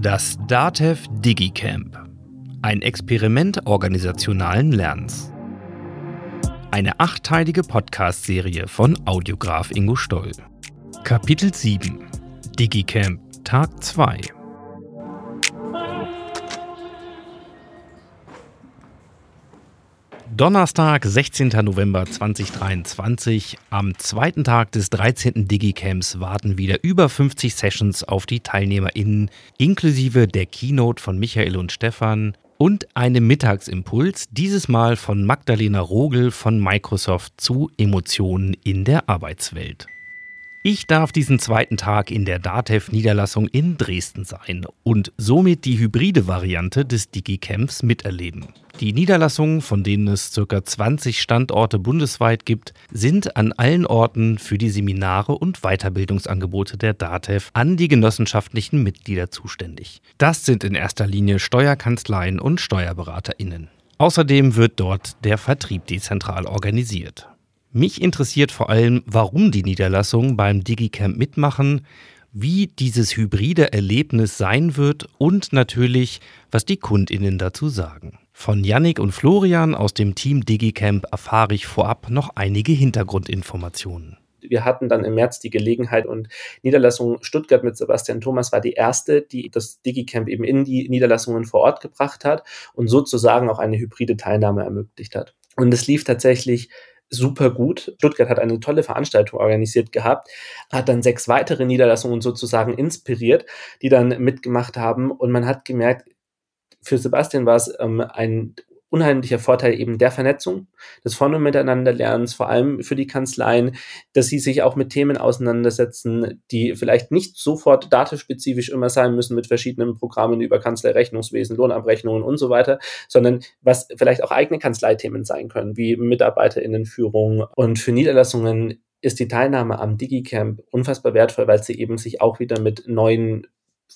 Das DATEV DigiCamp. Ein Experiment organisationalen Lernens. Eine achtteilige Podcast-Serie von Audiograf Ingo Stoll. Kapitel 7 DigiCamp Tag 2 Donnerstag, 16. November 2023. Am zweiten Tag des 13. Digicamps warten wieder über 50 Sessions auf die TeilnehmerInnen, inklusive der Keynote von Michael und Stefan und einem Mittagsimpuls, dieses Mal von Magdalena Rogel von Microsoft zu Emotionen in der Arbeitswelt. Ich darf diesen zweiten Tag in der DATEV-Niederlassung in Dresden sein und somit die hybride Variante des Digicamps miterleben. Die Niederlassungen, von denen es ca. 20 Standorte bundesweit gibt, sind an allen Orten für die Seminare und Weiterbildungsangebote der DATEV an die genossenschaftlichen Mitglieder zuständig. Das sind in erster Linie Steuerkanzleien und SteuerberaterInnen. Außerdem wird dort der Vertrieb dezentral organisiert. Mich interessiert vor allem, warum die Niederlassungen beim DigiCamp mitmachen wie dieses hybride Erlebnis sein wird und natürlich, was die Kundinnen dazu sagen. Von Yannick und Florian aus dem Team DigiCamp erfahre ich vorab noch einige Hintergrundinformationen. Wir hatten dann im März die Gelegenheit und Niederlassung Stuttgart mit Sebastian Thomas war die erste, die das DigiCamp eben in die Niederlassungen vor Ort gebracht hat und sozusagen auch eine hybride Teilnahme ermöglicht hat. Und es lief tatsächlich super gut. Stuttgart hat eine tolle Veranstaltung organisiert gehabt, hat dann sechs weitere Niederlassungen sozusagen inspiriert, die dann mitgemacht haben und man hat gemerkt, für Sebastian war es ähm, ein unheimlicher Vorteil eben der Vernetzung, des Von- und Miteinanderlernens, vor allem für die Kanzleien, dass sie sich auch mit Themen auseinandersetzen, die vielleicht nicht sofort datenspezifisch immer sein müssen mit verschiedenen Programmen über Kanzleirechnungswesen, Lohnabrechnungen und so weiter, sondern was vielleicht auch eigene Kanzleithemen sein können, wie MitarbeiterInnenführung. Und für Niederlassungen ist die Teilnahme am DigiCamp unfassbar wertvoll, weil sie eben sich auch wieder mit neuen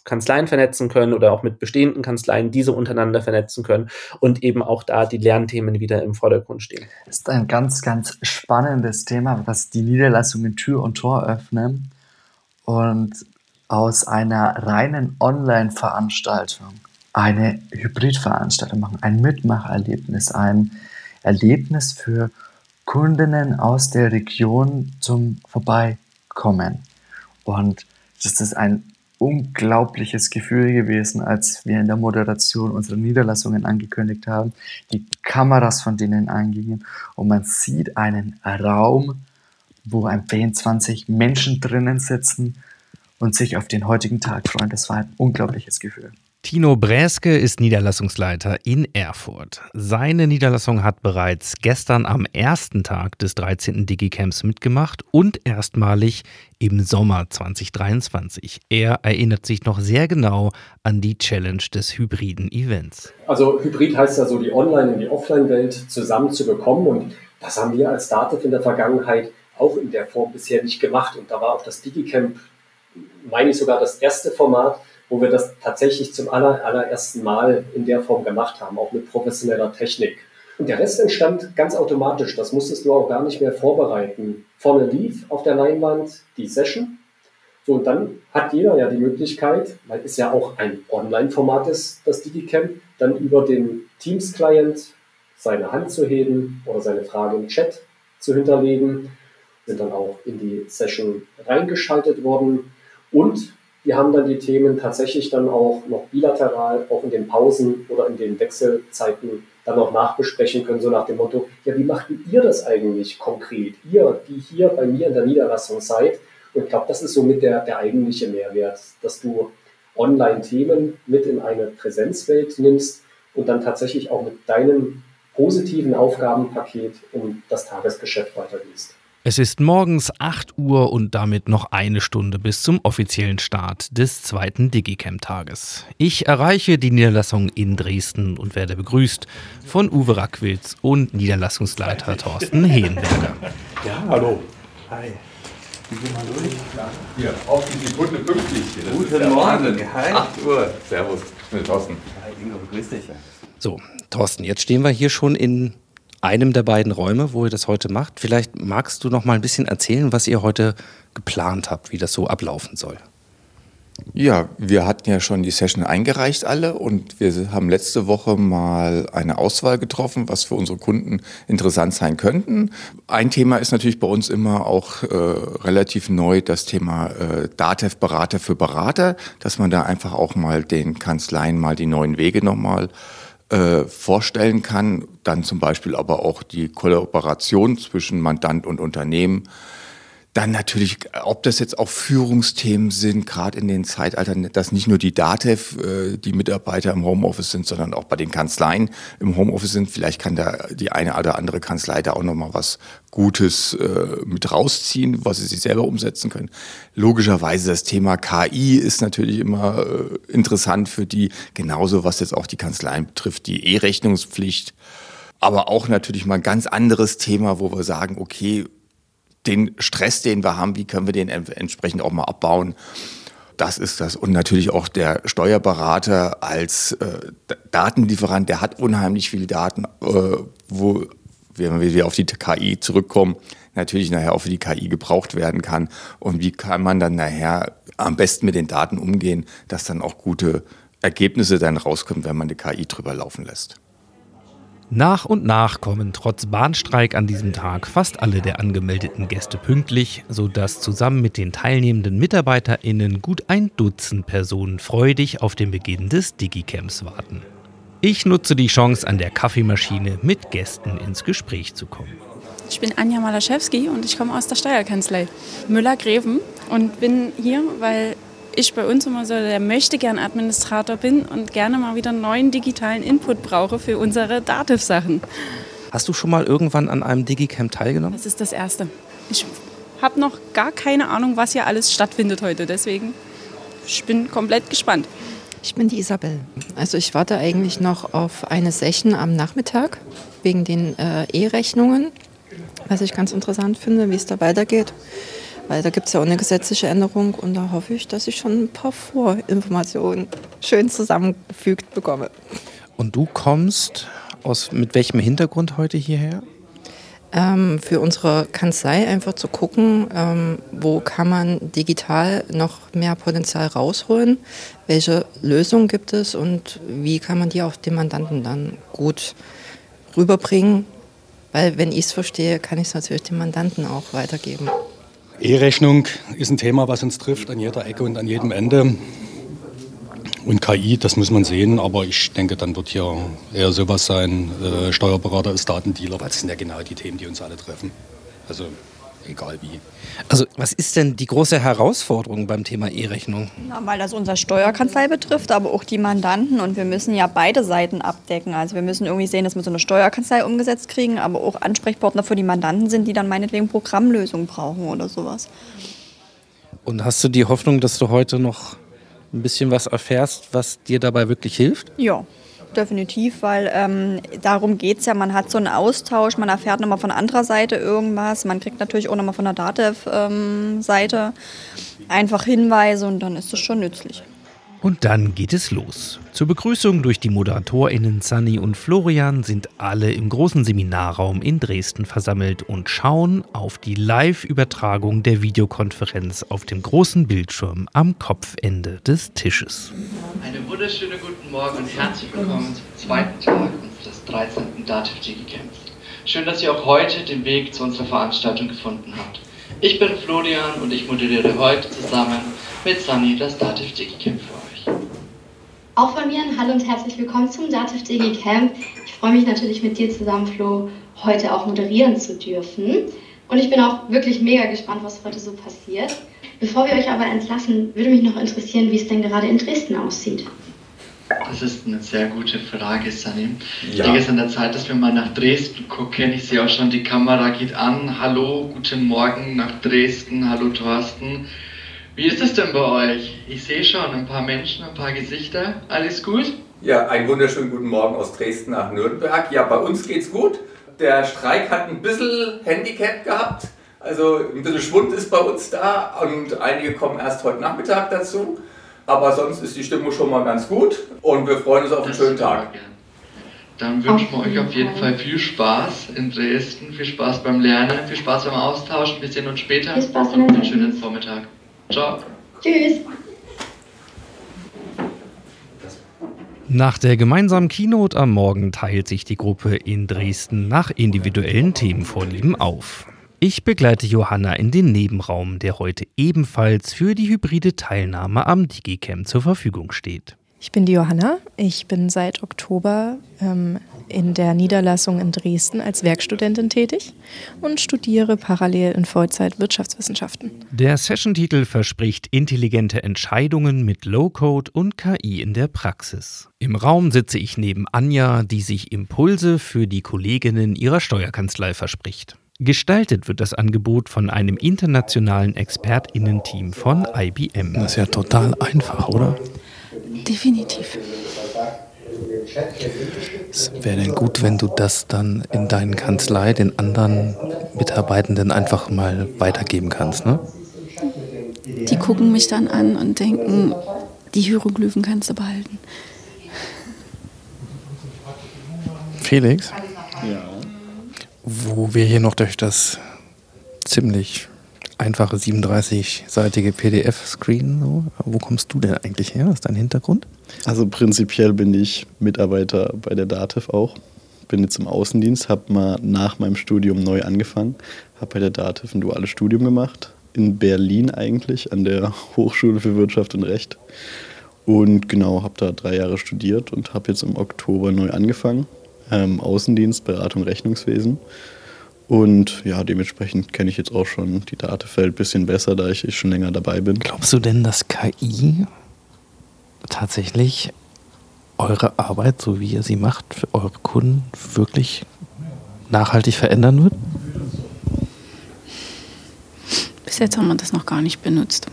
Kanzleien vernetzen können oder auch mit bestehenden Kanzleien diese untereinander vernetzen können und eben auch da die Lernthemen wieder im Vordergrund stehen. Das ist ein ganz, ganz spannendes Thema, was die Niederlassungen Tür und Tor öffnen und aus einer reinen Online-Veranstaltung eine Hybridveranstaltung machen, ein Mitmacherlebnis, ein Erlebnis für Kundinnen aus der Region zum Vorbeikommen. Und das ist ein unglaubliches Gefühl gewesen, als wir in der Moderation unsere Niederlassungen angekündigt haben, die Kameras von denen angingen und man sieht einen Raum, wo ein 20 Menschen drinnen sitzen und sich auf den heutigen Tag freuen. Das war ein unglaubliches Gefühl. Tino Bräske ist Niederlassungsleiter in Erfurt. Seine Niederlassung hat bereits gestern am ersten Tag des 13. Digicamps mitgemacht und erstmalig im Sommer 2023. Er erinnert sich noch sehr genau an die Challenge des hybriden Events. Also Hybrid heißt ja so, die Online- und die Offline-Welt zusammenzubekommen und das haben wir als Dativ in der Vergangenheit auch in der Form bisher nicht gemacht und da war auch das Digicamp, meine ich sogar das erste Format, wo wir das tatsächlich zum aller, allerersten Mal in der Form gemacht haben, auch mit professioneller Technik. Und der Rest entstand ganz automatisch. Das musstest du auch gar nicht mehr vorbereiten. Vorne lief auf der Leinwand die Session. So, und dann hat jeder ja die Möglichkeit, weil es ja auch ein Online-Format ist, das DigiCamp, dann über den Teams-Client seine Hand zu heben oder seine Frage im Chat zu hinterlegen. Sind dann auch in die Session reingeschaltet worden. Und wir haben dann die Themen tatsächlich dann auch noch bilateral, auch in den Pausen oder in den Wechselzeiten dann auch nachbesprechen können, so nach dem Motto, ja, wie macht ihr das eigentlich konkret? Ihr, die hier bei mir in der Niederlassung seid. Und ich glaube, das ist somit der, der eigentliche Mehrwert, dass du Online-Themen mit in eine Präsenzwelt nimmst und dann tatsächlich auch mit deinem positiven Aufgabenpaket um das Tagesgeschäft weitergehst. Es ist morgens 8 Uhr und damit noch eine Stunde bis zum offiziellen Start des zweiten Digicamp-Tages. Ich erreiche die Niederlassung in Dresden und werde begrüßt von Uwe Rackwitz und Niederlassungsleiter Thorsten Hehenberger. Ja, hallo. Hi. Wie gehen wir durch? Hier, auf die Sekunde pünktlich. Das Guten Morgen. Hi. 8 Uhr. Servus. Ich bin Thorsten. Hi, Ingo, grüß dich. So, Thorsten, jetzt stehen wir hier schon in einem der beiden Räume, wo ihr das heute macht. Vielleicht magst du noch mal ein bisschen erzählen, was ihr heute geplant habt, wie das so ablaufen soll. Ja, wir hatten ja schon die Session eingereicht alle und wir haben letzte Woche mal eine Auswahl getroffen, was für unsere Kunden interessant sein könnten. Ein Thema ist natürlich bei uns immer auch äh, relativ neu das Thema äh, DATEV Berater für Berater, dass man da einfach auch mal den Kanzleien mal die neuen Wege nochmal äh, vorstellen kann. Dann zum Beispiel aber auch die Kollaboration zwischen Mandant und Unternehmen dann natürlich, ob das jetzt auch Führungsthemen sind, gerade in den Zeitaltern, dass nicht nur die DATEV, äh, die Mitarbeiter im Homeoffice sind, sondern auch bei den Kanzleien im Homeoffice sind. Vielleicht kann da die eine oder andere Kanzlei da auch nochmal was Gutes äh, mit rausziehen, was sie sich selber umsetzen können. Logischerweise das Thema KI ist natürlich immer äh, interessant für die, genauso was jetzt auch die Kanzleien betrifft, die E-Rechnungspflicht. Aber auch natürlich mal ein ganz anderes Thema, wo wir sagen, okay, den Stress, den wir haben, wie können wir den entsprechend auch mal abbauen. Das ist das. Und natürlich auch der Steuerberater als äh, Datenlieferant, der hat unheimlich viele Daten, äh, wo, wenn wir auf die KI zurückkommen, natürlich nachher auch für die KI gebraucht werden kann. Und wie kann man dann nachher am besten mit den Daten umgehen, dass dann auch gute Ergebnisse dann rauskommen, wenn man eine KI drüber laufen lässt. Nach und nach kommen trotz Bahnstreik an diesem Tag fast alle der angemeldeten Gäste pünktlich, sodass zusammen mit den teilnehmenden MitarbeiterInnen gut ein Dutzend Personen freudig auf den Beginn des Digicamps warten. Ich nutze die Chance, an der Kaffeemaschine mit Gästen ins Gespräch zu kommen. Ich bin Anja Malaschewski und ich komme aus der Steuerkanzlei Müller-Greven und bin hier, weil ich bei uns immer so der möchte gern Administrator bin und gerne mal wieder neuen digitalen Input brauche für unsere Dativ-Sachen. Hast du schon mal irgendwann an einem Digicamp teilgenommen? Das ist das erste. Ich habe noch gar keine Ahnung, was hier alles stattfindet heute. Deswegen ich bin komplett gespannt. Ich bin die Isabel. Also ich warte eigentlich noch auf eine Session am Nachmittag wegen den äh, E-Rechnungen, was ich ganz interessant finde, wie es da weitergeht. Weil da gibt es ja auch eine gesetzliche Änderung und da hoffe ich, dass ich schon ein paar Vorinformationen schön zusammengefügt bekomme. Und du kommst aus mit welchem Hintergrund heute hierher? Ähm, für unsere Kanzlei einfach zu gucken, ähm, wo kann man digital noch mehr Potenzial rausholen, welche Lösungen gibt es und wie kann man die auch dem Mandanten dann gut rüberbringen. Weil wenn ich es verstehe, kann ich es natürlich dem Mandanten auch weitergeben. E-Rechnung ist ein Thema, was uns trifft an jeder Ecke und an jedem Ende. Und KI, das muss man sehen, aber ich denke, dann wird hier eher sowas sein, äh, Steuerberater als Datendealer, weil das sind ja genau die Themen, die uns alle treffen. Also egal wie. Also was ist denn die große Herausforderung beim Thema E-Rechnung? weil das unser Steuerkanzlei betrifft, aber auch die Mandanten und wir müssen ja beide Seiten abdecken. Also wir müssen irgendwie sehen, dass wir so eine Steuerkanzlei umgesetzt kriegen, aber auch Ansprechpartner für die Mandanten sind, die dann meinetwegen Programmlösungen brauchen oder sowas. Und hast du die Hoffnung, dass du heute noch ein bisschen was erfährst, was dir dabei wirklich hilft? Ja, definitiv, weil ähm, darum geht es ja. Man hat so einen Austausch, man erfährt nochmal von anderer Seite irgendwas, man kriegt natürlich auch nochmal von der DATEV-Seite ähm, einfach Hinweise und dann ist es schon nützlich. Und dann geht es los. Zur Begrüßung durch die ModeratorInnen Sunny und Florian sind alle im großen Seminarraum in Dresden versammelt und schauen auf die Live-Übertragung der Videokonferenz auf dem großen Bildschirm am Kopfende des Tisches. Einen wunderschönen guten Morgen und herzlich willkommen zum zweiten Tag unseres 13. Dativ Camps. Schön, dass ihr auch heute den Weg zu unserer Veranstaltung gefunden habt. Ich bin Florian und ich moderiere heute zusammen mit Sunny das Dativ Camp für. Auch von mir ein Hallo und herzlich willkommen zum Dativ Digi Camp. Ich freue mich natürlich mit dir zusammen, Flo, heute auch moderieren zu dürfen. Und ich bin auch wirklich mega gespannt, was heute so passiert. Bevor wir euch aber entlassen, würde mich noch interessieren, wie es denn gerade in Dresden aussieht. Das ist eine sehr gute Frage, Sunny. Ja. Ich denke, es ist an der Zeit, dass wir mal nach Dresden gucken. Ich sehe auch schon, die Kamera geht an. Hallo, guten Morgen nach Dresden. Hallo, Thorsten. Wie ist es denn bei euch? Ich sehe schon ein paar Menschen, ein paar Gesichter. Alles gut? Ja, einen wunderschönen guten Morgen aus Dresden nach Nürnberg. Ja, bei uns geht's gut. Der Streik hat ein bisschen Handicap gehabt. Also ein bisschen Schwund ist bei uns da und einige kommen erst heute Nachmittag dazu. Aber sonst ist die Stimmung schon mal ganz gut und wir freuen uns auf einen das schönen Tag. Dann wünschen wir euch auf jeden Fall viel Spaß in Dresden, viel Spaß beim Lernen, viel Spaß beim Austauschen. Wir sehen uns später viel Spaß und einen schönen Vormittag. Ciao. Tschüss. Nach der gemeinsamen Keynote am Morgen teilt sich die Gruppe in Dresden nach individuellen Themenvorlieben auf. Ich begleite Johanna in den Nebenraum, der heute ebenfalls für die hybride Teilnahme am DigiCamp zur Verfügung steht. Ich bin die Johanna. Ich bin seit Oktober ähm, in der Niederlassung in Dresden als Werkstudentin tätig und studiere parallel in Vollzeit Wirtschaftswissenschaften. Der Session-Titel verspricht intelligente Entscheidungen mit Low-Code und KI in der Praxis. Im Raum sitze ich neben Anja, die sich Impulse für die Kolleginnen ihrer Steuerkanzlei verspricht. Gestaltet wird das Angebot von einem internationalen ExpertInnen-Team von IBM. Das ist ja total einfach, oder? Definitiv. Es wäre denn gut, wenn du das dann in deinen Kanzlei den anderen Mitarbeitenden einfach mal weitergeben kannst, ne? Die gucken mich dann an und denken, die Hieroglyphen kannst du behalten. Felix? Ja. Wo wir hier noch durch das ziemlich einfache 37-seitige PDF-Screen. So. Wo kommst du denn eigentlich her? Was ist dein Hintergrund? Also prinzipiell bin ich Mitarbeiter bei der DATEV auch. Bin jetzt im Außendienst, habe mal nach meinem Studium neu angefangen, habe bei der DATEV ein duales Studium gemacht, in Berlin eigentlich, an der Hochschule für Wirtschaft und Recht. Und genau, habe da drei Jahre studiert und habe jetzt im Oktober neu angefangen. Ähm, Außendienst, Beratung, Rechnungswesen. Und ja, dementsprechend kenne ich jetzt auch schon die Datefeld ein bisschen besser, da ich schon länger dabei bin. Glaubst du denn, dass KI tatsächlich eure Arbeit, so wie ihr sie macht, für eure Kunden wirklich nachhaltig verändern wird? Bis jetzt haben wir das noch gar nicht benutzt.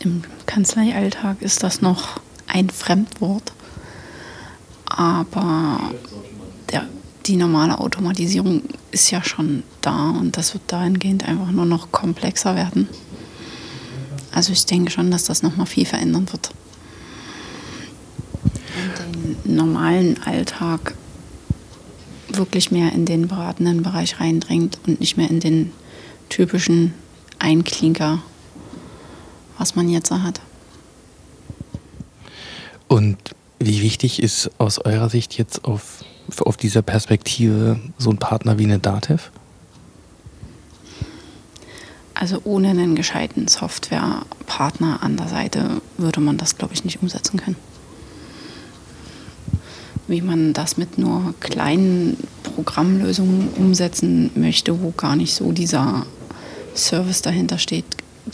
Im Kanzleialltag ist das noch ein Fremdwort. Aber die normale Automatisierung ist ja schon da und das wird dahingehend einfach nur noch komplexer werden. Also ich denke schon, dass das nochmal viel verändern wird. Und den normalen Alltag wirklich mehr in den beratenden Bereich reindringt und nicht mehr in den typischen Einklinker, was man jetzt hat. Und wie wichtig ist aus eurer Sicht jetzt auf auf dieser Perspektive so ein Partner wie eine Datev? Also ohne einen gescheiten Softwarepartner an der Seite würde man das, glaube ich, nicht umsetzen können. Wie man das mit nur kleinen Programmlösungen umsetzen möchte, wo gar nicht so dieser Service dahinter steht,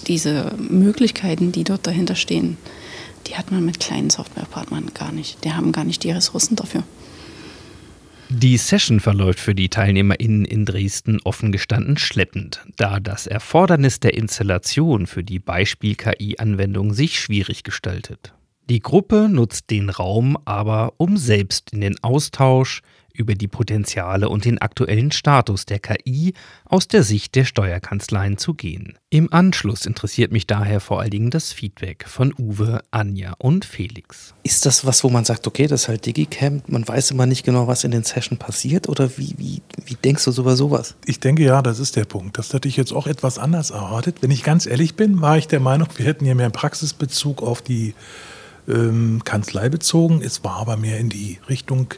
diese Möglichkeiten, die dort dahinter stehen, die hat man mit kleinen Softwarepartnern gar nicht. Die haben gar nicht die Ressourcen dafür. Die Session verläuft für die TeilnehmerInnen in Dresden offen gestanden schleppend, da das Erfordernis der Installation für die Beispiel-KI-Anwendung sich schwierig gestaltet. Die Gruppe nutzt den Raum aber, um selbst in den Austausch über die Potenziale und den aktuellen Status der KI aus der Sicht der Steuerkanzleien zu gehen. Im Anschluss interessiert mich daher vor allen Dingen das Feedback von Uwe, Anja und Felix. Ist das was, wo man sagt, okay, das ist halt Digicamp, man weiß immer nicht genau, was in den Sessions passiert oder wie, wie, wie denkst du über sowas? Ich denke ja, das ist der Punkt. Das hätte ich jetzt auch etwas anders erwartet. Wenn ich ganz ehrlich bin, war ich der Meinung, wir hätten hier mehr Praxisbezug auf die ähm, Kanzlei bezogen. Es war aber mehr in die Richtung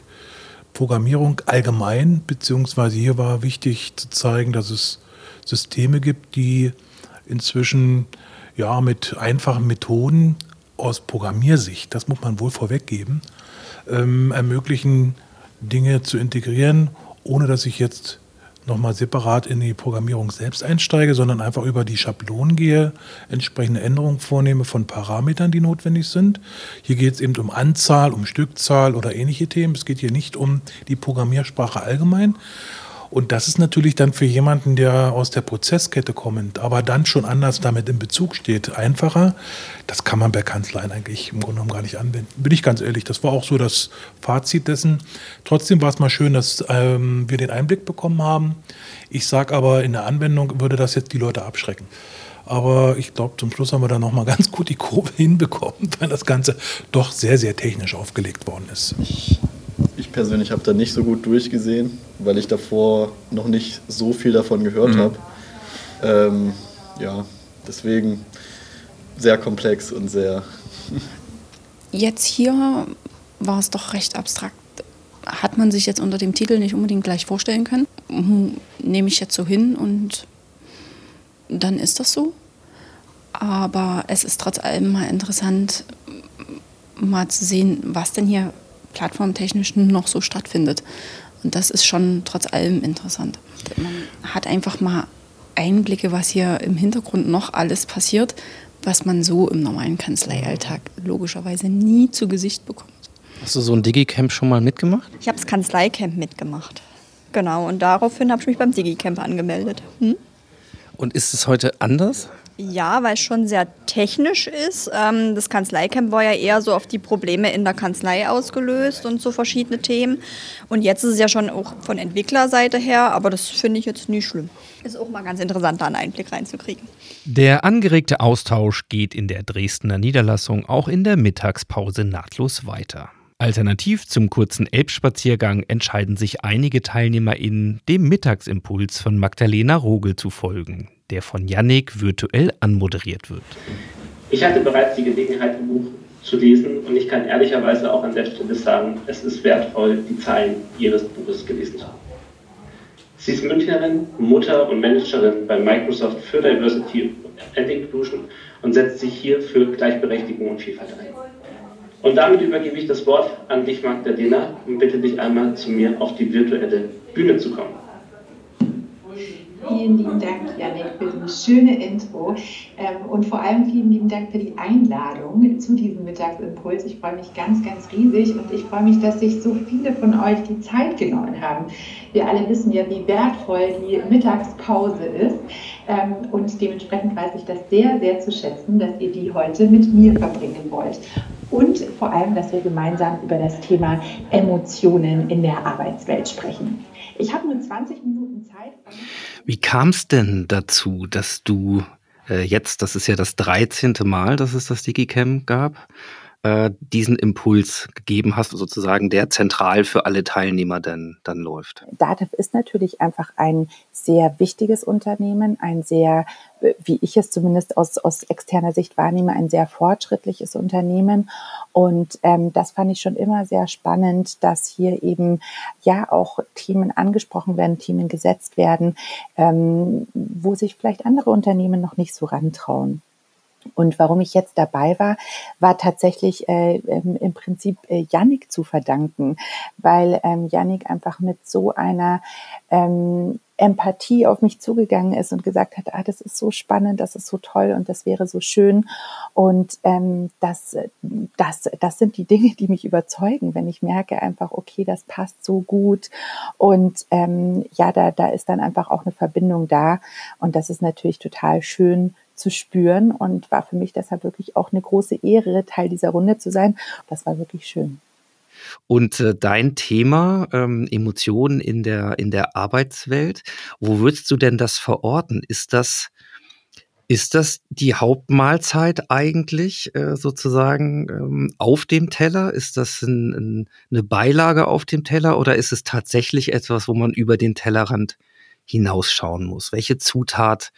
Programmierung allgemein, beziehungsweise hier war wichtig zu zeigen, dass es Systeme gibt, die inzwischen ja mit einfachen Methoden aus Programmiersicht, das muss man wohl vorweggeben, ähm, ermöglichen, Dinge zu integrieren, ohne dass ich jetzt nochmal separat in die Programmierung selbst einsteige, sondern einfach über die Schablonen gehe, entsprechende Änderungen vornehme von Parametern, die notwendig sind. Hier geht es eben um Anzahl, um Stückzahl oder ähnliche Themen. Es geht hier nicht um die Programmiersprache allgemein. Und das ist natürlich dann für jemanden, der aus der Prozesskette kommt, aber dann schon anders damit in Bezug steht, einfacher. Das kann man bei Kanzleien eigentlich im Grunde genommen gar nicht anwenden. Bin ich ganz ehrlich, das war auch so das Fazit dessen. Trotzdem war es mal schön, dass ähm, wir den Einblick bekommen haben. Ich sage aber, in der Anwendung würde das jetzt die Leute abschrecken. Aber ich glaube, zum Schluss haben wir da nochmal ganz gut die Kurve hinbekommen, weil das Ganze doch sehr, sehr technisch aufgelegt worden ist. Ich persönlich habe da nicht so gut durchgesehen, weil ich davor noch nicht so viel davon gehört mhm. habe. Ähm, ja, deswegen sehr komplex und sehr. Jetzt hier war es doch recht abstrakt. Hat man sich jetzt unter dem Titel nicht unbedingt gleich vorstellen können. Hm, nehme ich jetzt so hin und dann ist das so. Aber es ist trotz allem mal interessant, mal zu sehen, was denn hier plattformtechnisch noch so stattfindet. Und das ist schon trotz allem interessant. Man hat einfach mal Einblicke, was hier im Hintergrund noch alles passiert, was man so im normalen Kanzleialltag logischerweise nie zu Gesicht bekommt. Hast du so ein Digicamp schon mal mitgemacht? Ich habe das Kanzleicamp mitgemacht. Genau, und daraufhin habe ich mich beim Digicamp angemeldet. Hm? Und ist es heute anders? Ja, weil es schon sehr technisch ist. Ähm, das Kanzleicamp war ja eher so auf die Probleme in der Kanzlei ausgelöst und so verschiedene Themen. Und jetzt ist es ja schon auch von Entwicklerseite her, aber das finde ich jetzt nicht schlimm. Ist auch mal ganz interessant, da einen Einblick reinzukriegen. Der angeregte Austausch geht in der Dresdner Niederlassung auch in der Mittagspause nahtlos weiter. Alternativ zum kurzen Elbspaziergang entscheiden sich einige TeilnehmerInnen, dem Mittagsimpuls von Magdalena Rogel zu folgen, der von Yannick virtuell anmoderiert wird. Ich hatte bereits die Gelegenheit, ein Buch zu lesen und ich kann ehrlicherweise auch an der Stelle sagen, es ist wertvoll, die Zeilen Ihres Buches gelesen zu haben. Sie ist Münchnerin, Mutter und Managerin bei Microsoft für Diversity and Inclusion und setzt sich hier für Gleichberechtigung und Vielfalt ein. Und damit übergebe ich das Wort an dich, Magdalena, und bitte dich einmal zu mir auf die virtuelle Bühne zu kommen. Vielen lieben Dank, Janik, für dieses schöne Intro ähm, und vor allem vielen lieben Dank für die Einladung zu diesem Mittagsimpuls. Ich freue mich ganz, ganz riesig und ich freue mich, dass sich so viele von euch die Zeit genommen haben. Wir alle wissen ja, wie wertvoll die Mittagspause ist ähm, und dementsprechend weiß ich das sehr, sehr zu schätzen, dass ihr die heute mit mir verbringen wollt und vor allem, dass wir gemeinsam über das Thema Emotionen in der Arbeitswelt sprechen. Ich habe nur 20 Minuten Zeit. Wie kam es denn dazu, dass du äh, jetzt, das ist ja das 13. Mal, dass es das Digicam gab, äh, diesen Impuls gegeben hast, sozusagen der zentral für alle Teilnehmer dann, dann läuft? Dativ ist natürlich einfach ein sehr wichtiges Unternehmen, ein sehr, wie ich es zumindest aus, aus externer Sicht wahrnehme, ein sehr fortschrittliches Unternehmen. Und ähm, das fand ich schon immer sehr spannend, dass hier eben ja auch Themen angesprochen werden, Themen gesetzt werden, ähm, wo sich vielleicht andere Unternehmen noch nicht so rantrauen. Und warum ich jetzt dabei war, war tatsächlich äh, ähm, im Prinzip äh, Yannick zu verdanken, weil ähm, Yannick einfach mit so einer ähm, Empathie auf mich zugegangen ist und gesagt hat, ah, das ist so spannend, das ist so toll und das wäre so schön. Und ähm, das, das, das sind die Dinge, die mich überzeugen, wenn ich merke einfach, okay, das passt so gut. Und ähm, ja, da, da ist dann einfach auch eine Verbindung da. Und das ist natürlich total schön zu spüren und war für mich deshalb wirklich auch eine große Ehre, Teil dieser Runde zu sein. Das war wirklich schön. Und äh, dein Thema ähm, Emotionen in der in der Arbeitswelt, wo würdest du denn das verorten? Ist das ist das die Hauptmahlzeit eigentlich äh, sozusagen ähm, auf dem Teller? Ist das ein, ein, eine Beilage auf dem Teller oder ist es tatsächlich etwas, wo man über den Tellerrand hinausschauen muss? Welche Zutat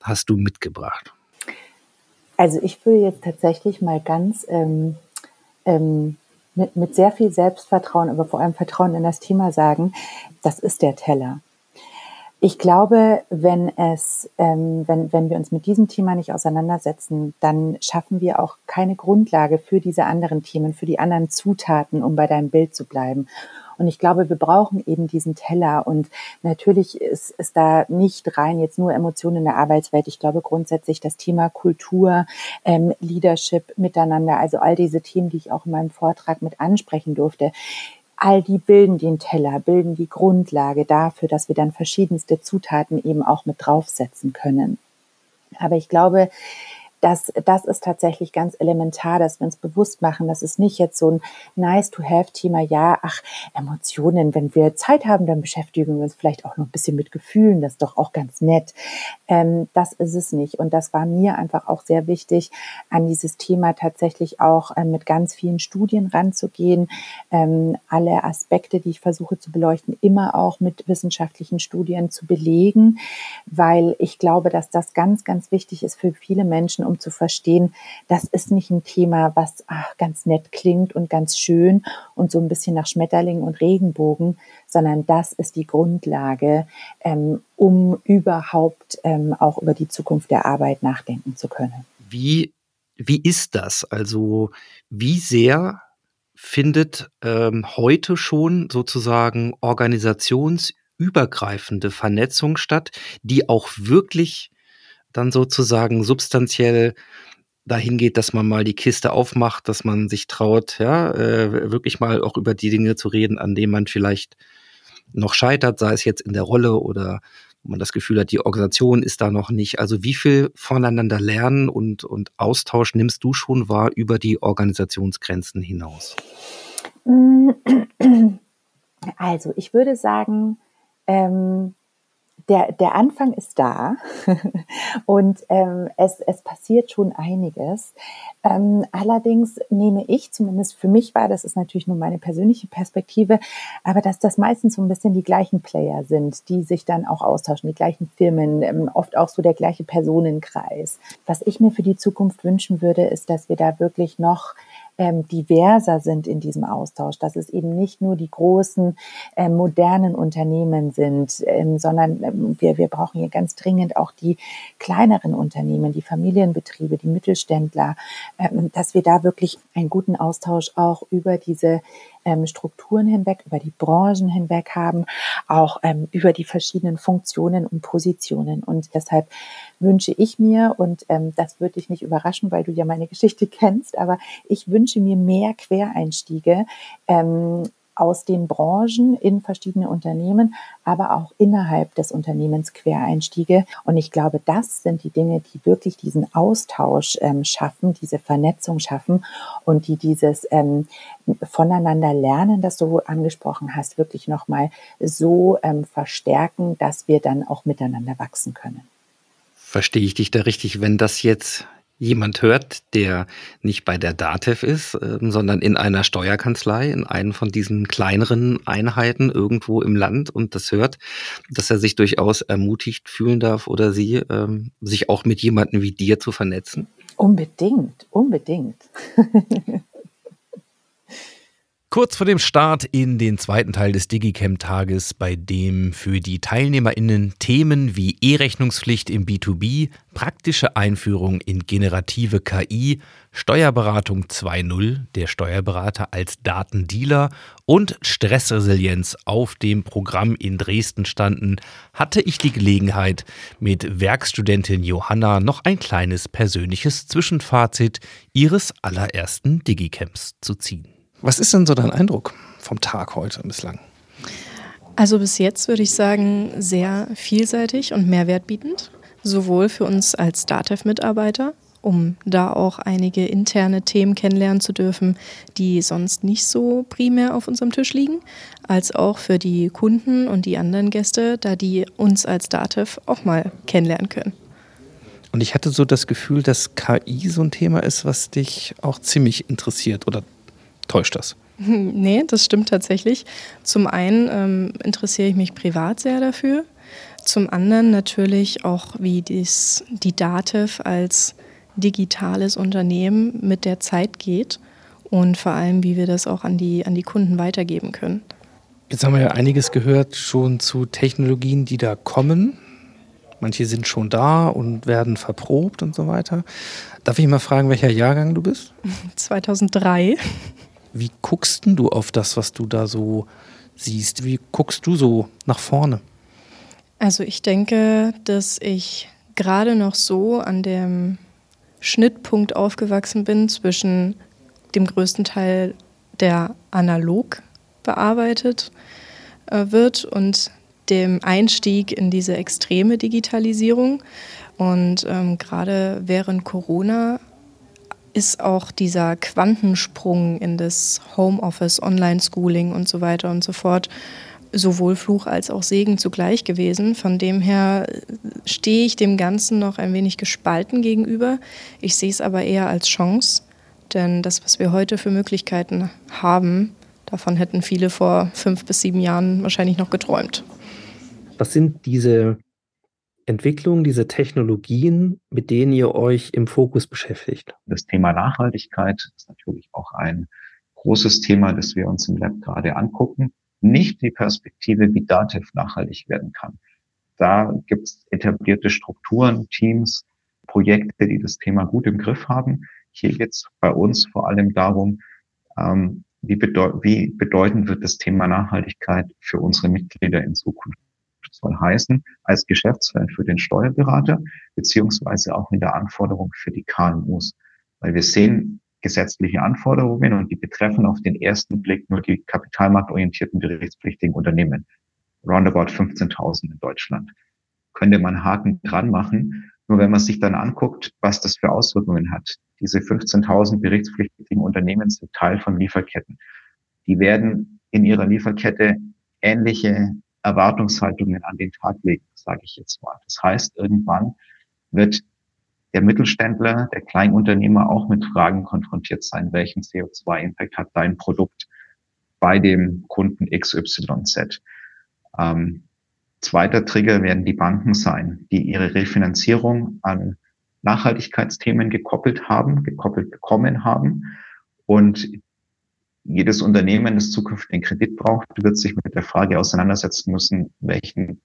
hast du mitgebracht? Also ich würde jetzt tatsächlich mal ganz ähm, ähm, mit, mit sehr viel Selbstvertrauen, aber vor allem Vertrauen in das Thema sagen, das ist der Teller. Ich glaube, wenn es, ähm, wenn, wenn wir uns mit diesem Thema nicht auseinandersetzen, dann schaffen wir auch keine Grundlage für diese anderen Themen, für die anderen Zutaten, um bei deinem Bild zu bleiben. Und ich glaube, wir brauchen eben diesen Teller. Und natürlich ist, ist da nicht rein jetzt nur Emotionen in der Arbeitswelt. Ich glaube grundsätzlich das Thema Kultur, ähm, Leadership miteinander, also all diese Themen, die ich auch in meinem Vortrag mit ansprechen durfte, all die bilden den Teller, bilden die Grundlage dafür, dass wir dann verschiedenste Zutaten eben auch mit draufsetzen können. Aber ich glaube, das, das ist tatsächlich ganz elementar, dass wir uns bewusst machen, dass es nicht jetzt so ein nice-to-have-Thema, ja, ach, Emotionen, wenn wir Zeit haben, dann beschäftigen wir uns vielleicht auch noch ein bisschen mit Gefühlen, das ist doch auch ganz nett. Ähm, das ist es nicht. Und das war mir einfach auch sehr wichtig, an dieses Thema tatsächlich auch ähm, mit ganz vielen Studien ranzugehen, ähm, alle Aspekte, die ich versuche zu beleuchten, immer auch mit wissenschaftlichen Studien zu belegen, weil ich glaube, dass das ganz, ganz wichtig ist für viele Menschen, um um zu verstehen, das ist nicht ein Thema, was ach, ganz nett klingt und ganz schön und so ein bisschen nach Schmetterlingen und Regenbogen, sondern das ist die Grundlage, ähm, um überhaupt ähm, auch über die Zukunft der Arbeit nachdenken zu können. Wie, wie ist das? Also wie sehr findet ähm, heute schon sozusagen organisationsübergreifende Vernetzung statt, die auch wirklich dann sozusagen substanziell dahin geht, dass man mal die Kiste aufmacht, dass man sich traut, ja, äh, wirklich mal auch über die Dinge zu reden, an denen man vielleicht noch scheitert, sei es jetzt in der Rolle oder man das Gefühl hat, die Organisation ist da noch nicht. Also wie viel voneinander lernen und, und Austausch nimmst du schon wahr über die Organisationsgrenzen hinaus? Also ich würde sagen, ähm, der, der Anfang ist da und ähm, es, es passiert schon einiges. Ähm, allerdings nehme ich, zumindest für mich war, das ist natürlich nur meine persönliche Perspektive, aber dass das meistens so ein bisschen die gleichen Player sind, die sich dann auch austauschen, die gleichen Firmen, ähm, oft auch so der gleiche Personenkreis. Was ich mir für die Zukunft wünschen würde, ist, dass wir da wirklich noch ähm, diverser sind in diesem Austausch, dass es eben nicht nur die großen äh, modernen Unternehmen sind, ähm, sondern ähm, wir, wir brauchen hier ganz dringend auch die kleineren Unternehmen, die Familienbetriebe, die Mittelständler, ähm, dass wir da wirklich einen guten Austausch auch über diese ähm, Strukturen hinweg, über die Branchen hinweg haben, auch ähm, über die verschiedenen Funktionen und Positionen. Und deshalb wünsche ich mir, und ähm, das würde dich nicht überraschen, weil du ja meine Geschichte kennst, aber ich wünsche mir mehr Quereinstiege. Aus den Branchen in verschiedene Unternehmen, aber auch innerhalb des Unternehmens Quereinstiege. Und ich glaube, das sind die Dinge, die wirklich diesen Austausch ähm, schaffen, diese Vernetzung schaffen und die dieses ähm, voneinander lernen, das du angesprochen hast, wirklich nochmal so ähm, verstärken, dass wir dann auch miteinander wachsen können. Verstehe ich dich da richtig, wenn das jetzt jemand hört, der nicht bei der DATEV ist, äh, sondern in einer Steuerkanzlei, in einem von diesen kleineren Einheiten irgendwo im Land und das hört, dass er sich durchaus ermutigt fühlen darf oder sie, ähm, sich auch mit jemandem wie dir zu vernetzen? Unbedingt, unbedingt. Kurz vor dem Start in den zweiten Teil des Digicam-Tages, bei dem für die TeilnehmerInnen Themen wie E-Rechnungspflicht im B2B, praktische Einführung in generative KI, Steuerberatung 2.0, der Steuerberater als Datendealer und Stressresilienz auf dem Programm in Dresden standen, hatte ich die Gelegenheit, mit Werkstudentin Johanna noch ein kleines persönliches Zwischenfazit ihres allerersten Digicamps zu ziehen. Was ist denn so dein Eindruck vom Tag heute bislang? Also bis jetzt würde ich sagen, sehr vielseitig und mehrwertbietend, sowohl für uns als DATEV-Mitarbeiter, um da auch einige interne Themen kennenlernen zu dürfen, die sonst nicht so primär auf unserem Tisch liegen, als auch für die Kunden und die anderen Gäste, da die uns als DATEV auch mal kennenlernen können. Und ich hatte so das Gefühl, dass KI so ein Thema ist, was dich auch ziemlich interessiert oder Täuscht das? Nee, das stimmt tatsächlich. Zum einen ähm, interessiere ich mich privat sehr dafür. Zum anderen natürlich auch, wie dies, die DATEV als digitales Unternehmen mit der Zeit geht und vor allem, wie wir das auch an die, an die Kunden weitergeben können. Jetzt haben wir ja einiges gehört schon zu Technologien, die da kommen. Manche sind schon da und werden verprobt und so weiter. Darf ich mal fragen, welcher Jahrgang du bist? 2003. Wie guckst du auf das, was du da so siehst? Wie guckst du so nach vorne? Also ich denke, dass ich gerade noch so an dem Schnittpunkt aufgewachsen bin zwischen dem größten Teil, der analog bearbeitet äh, wird und dem Einstieg in diese extreme Digitalisierung. Und ähm, gerade während Corona ist auch dieser Quantensprung in das Homeoffice, Online-Schooling und so weiter und so fort sowohl Fluch als auch Segen zugleich gewesen. Von dem her stehe ich dem Ganzen noch ein wenig gespalten gegenüber. Ich sehe es aber eher als Chance, denn das, was wir heute für Möglichkeiten haben, davon hätten viele vor fünf bis sieben Jahren wahrscheinlich noch geträumt. Was sind diese Entwicklungen, diese Technologien, mit denen ihr euch im Fokus beschäftigt? Das Thema Nachhaltigkeit ist natürlich auch ein großes Thema, das wir uns im Lab gerade angucken. Nicht die Perspektive, wie Dativ nachhaltig werden kann. Da gibt es etablierte Strukturen, Teams, Projekte, die das Thema gut im Griff haben. Hier geht es bei uns vor allem darum, ähm, wie, bedeut wie bedeutend wird das Thema Nachhaltigkeit für unsere Mitglieder in Zukunft. Soll heißen, als Geschäftsfeld für den Steuerberater, beziehungsweise auch in der Anforderung für die KMUs. Weil wir sehen gesetzliche Anforderungen und die betreffen auf den ersten Blick nur die kapitalmarktorientierten berichtspflichtigen Unternehmen. Roundabout 15.000 in Deutschland. Könnte man Haken dran machen. Nur wenn man sich dann anguckt, was das für Auswirkungen hat. Diese 15.000 berichtspflichtigen Unternehmen sind Teil von Lieferketten. Die werden in ihrer Lieferkette ähnliche Erwartungshaltungen an den Tag legen, sage ich jetzt mal. Das heißt, irgendwann wird der Mittelständler, der Kleinunternehmer auch mit Fragen konfrontiert sein, welchen CO2-Impact hat dein Produkt bei dem Kunden XYZ. Ähm, zweiter Trigger werden die Banken sein, die ihre Refinanzierung an Nachhaltigkeitsthemen gekoppelt haben, gekoppelt bekommen haben. Und jedes Unternehmen, das zukünftig einen Kredit braucht, wird sich mit der Frage auseinandersetzen müssen, welchen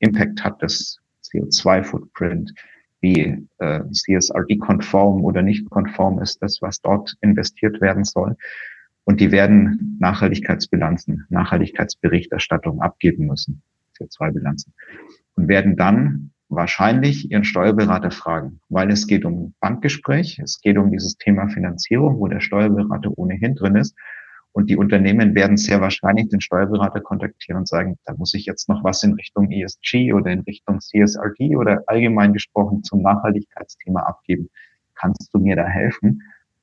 Impact hat das CO2-Footprint, wie äh, CSRD-konform oder nicht konform ist das, was dort investiert werden soll. Und die werden Nachhaltigkeitsbilanzen, Nachhaltigkeitsberichterstattung abgeben müssen, CO2-Bilanzen. Und werden dann wahrscheinlich ihren Steuerberater fragen, weil es geht um Bankgespräch, es geht um dieses Thema Finanzierung, wo der Steuerberater ohnehin drin ist. Und die Unternehmen werden sehr wahrscheinlich den Steuerberater kontaktieren und sagen, da muss ich jetzt noch was in Richtung ESG oder in Richtung CSRD oder allgemein gesprochen zum Nachhaltigkeitsthema abgeben. Kannst du mir da helfen?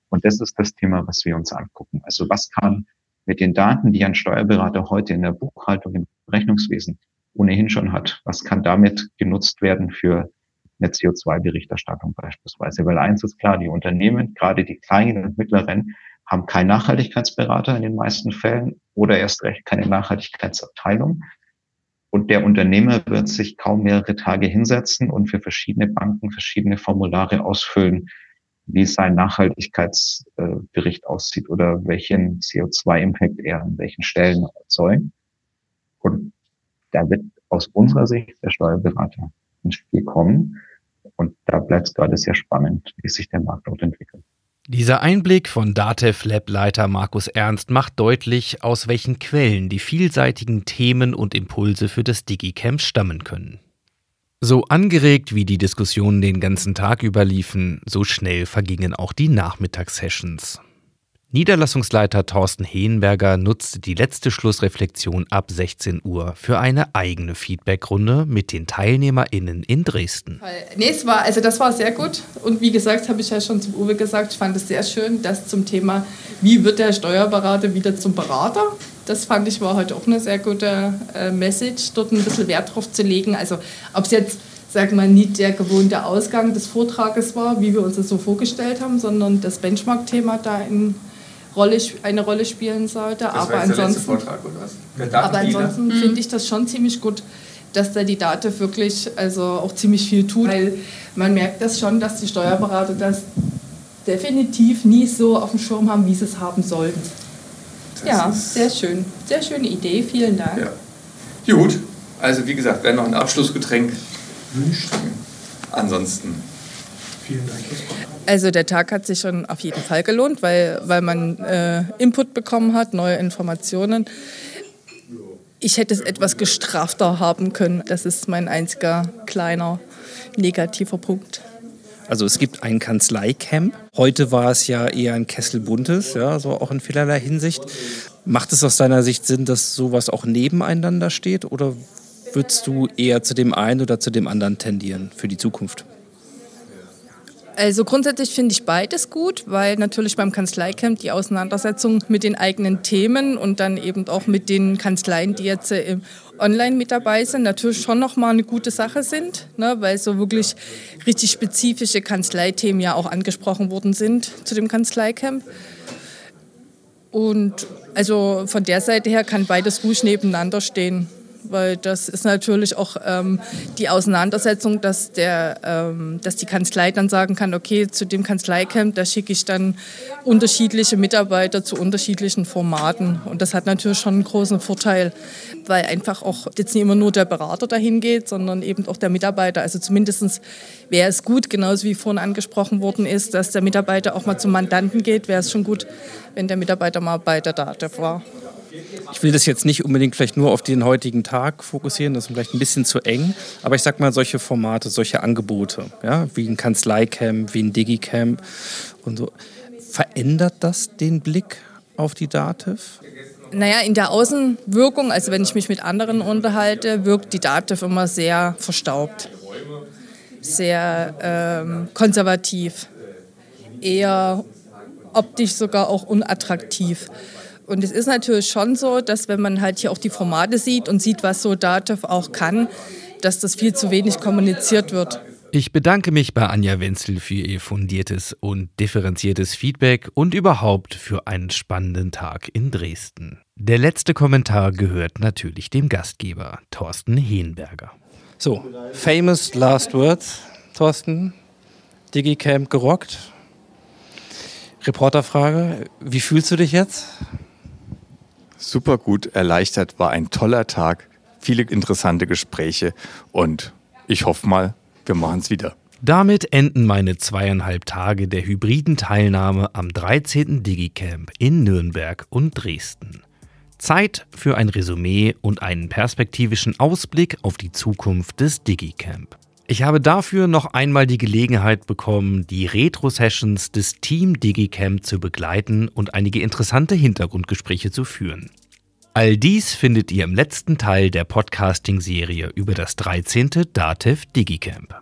Und das ist das Thema, was wir uns angucken. Also was kann mit den Daten, die ein Steuerberater heute in der Buchhaltung, im Rechnungswesen ohnehin schon hat, was kann damit genutzt werden für eine CO2-Berichterstattung beispielsweise? Weil eins ist klar, die Unternehmen, gerade die kleinen und mittleren, haben keinen Nachhaltigkeitsberater in den meisten Fällen oder erst recht keine Nachhaltigkeitsabteilung. Und der Unternehmer wird sich kaum mehrere Tage hinsetzen und für verschiedene Banken verschiedene Formulare ausfüllen, wie sein Nachhaltigkeitsbericht aussieht oder welchen CO2-Impact er an welchen Stellen erzeugt. Und da wird aus unserer Sicht der Steuerberater ins Spiel kommen. Und da bleibt es gerade sehr spannend, wie sich der Markt dort entwickelt. Dieser Einblick von Datev Lab-Leiter Markus Ernst macht deutlich, aus welchen Quellen die vielseitigen Themen und Impulse für das DigiCamp stammen können. So angeregt wie die Diskussionen den ganzen Tag überliefen, so schnell vergingen auch die Nachmittagssessions. Niederlassungsleiter Thorsten Heenberger nutzte die letzte Schlussreflexion ab 16 Uhr für eine eigene Feedbackrunde mit den TeilnehmerInnen in Dresden. Nee, es war, also das war sehr gut. Und wie gesagt, habe ich ja schon zum Uwe gesagt, ich fand es sehr schön, dass zum Thema, wie wird der Steuerberater wieder zum Berater? Das fand ich war heute auch eine sehr gute äh, Message, dort ein bisschen Wert drauf zu legen. Also ob es jetzt sag mal, nicht der gewohnte Ausgang des Vortrages war, wie wir uns das so vorgestellt haben, sondern das Benchmark-Thema da in Rolle, eine Rolle spielen sollte. Das aber ansonsten, Vortrag, oder was? aber ansonsten mhm. finde ich das schon ziemlich gut, dass da die Date wirklich also auch ziemlich viel tut. Weil man merkt das schon, dass die Steuerberater das definitiv nie so auf dem Schirm haben, wie sie es haben sollten. Das ja, sehr schön. Sehr schöne Idee. Vielen Dank. Ja. Gut, also wie gesagt, wer noch ein Abschlussgetränk wünscht, ansonsten Vielen Dank. Also der Tag hat sich schon auf jeden Fall gelohnt, weil, weil man äh, Input bekommen hat, neue Informationen. Ich hätte es etwas gestrafter haben können. Das ist mein einziger kleiner negativer Punkt. Also es gibt ein Kanzleicamp. Heute war es ja eher ein Kessel buntes, ja, so auch in vielerlei Hinsicht. Macht es aus deiner Sicht Sinn, dass sowas auch nebeneinander steht oder würdest du eher zu dem einen oder zu dem anderen tendieren für die Zukunft? Also grundsätzlich finde ich beides gut, weil natürlich beim Kanzleicamp die Auseinandersetzung mit den eigenen Themen und dann eben auch mit den Kanzleien, die jetzt äh, online mit dabei sind, natürlich schon nochmal eine gute Sache sind, ne, weil so wirklich richtig spezifische Kanzleithemen ja auch angesprochen worden sind zu dem Kanzleicamp. Und also von der Seite her kann beides ruhig nebeneinander stehen, weil das ist natürlich auch ähm, die Auseinandersetzung, dass, der, ähm, dass die Kanzlei dann sagen kann, okay, zu dem Kanzleicamp, da schicke ich dann unterschiedliche Mitarbeiter zu unterschiedlichen Formaten. Und das hat natürlich schon einen großen Vorteil, weil einfach auch jetzt nicht immer nur der Berater dahin geht, sondern eben auch der Mitarbeiter. Also zumindest wäre es gut, genauso wie vorhin angesprochen worden ist, dass der Mitarbeiter auch mal zum Mandanten geht, wäre es schon gut, wenn der Mitarbeiter mal bei der DATEV war. Ich will das jetzt nicht unbedingt vielleicht nur auf den heutigen Tag fokussieren, das ist vielleicht ein bisschen zu eng, aber ich sag mal solche Formate, solche Angebote, ja, wie ein Kanzleicamp, wie ein Digicamp und so. Verändert das den Blick auf die Dativ? Naja, in der Außenwirkung, also wenn ich mich mit anderen unterhalte, wirkt die Dativ immer sehr verstaubt, sehr ähm, konservativ, eher optisch sogar auch unattraktiv. Und es ist natürlich schon so, dass wenn man halt hier auch die Formate sieht und sieht, was so Datev auch kann, dass das viel zu wenig kommuniziert wird. Ich bedanke mich bei Anja Wenzel für ihr fundiertes und differenziertes Feedback und überhaupt für einen spannenden Tag in Dresden. Der letzte Kommentar gehört natürlich dem Gastgeber, Thorsten Heenberger. So, famous last words, Thorsten. Digicamp gerockt. Reporterfrage, wie fühlst du dich jetzt? Super gut erleichtert, war ein toller Tag, viele interessante Gespräche und ich hoffe mal, wir machen es wieder. Damit enden meine zweieinhalb Tage der hybriden Teilnahme am 13. Digicamp in Nürnberg und Dresden. Zeit für ein Resümee und einen perspektivischen Ausblick auf die Zukunft des Digicamp. Ich habe dafür noch einmal die Gelegenheit bekommen, die Retro-Sessions des Team DigiCamp zu begleiten und einige interessante Hintergrundgespräche zu führen. All dies findet ihr im letzten Teil der Podcasting-Serie über das 13. Dativ DigiCamp.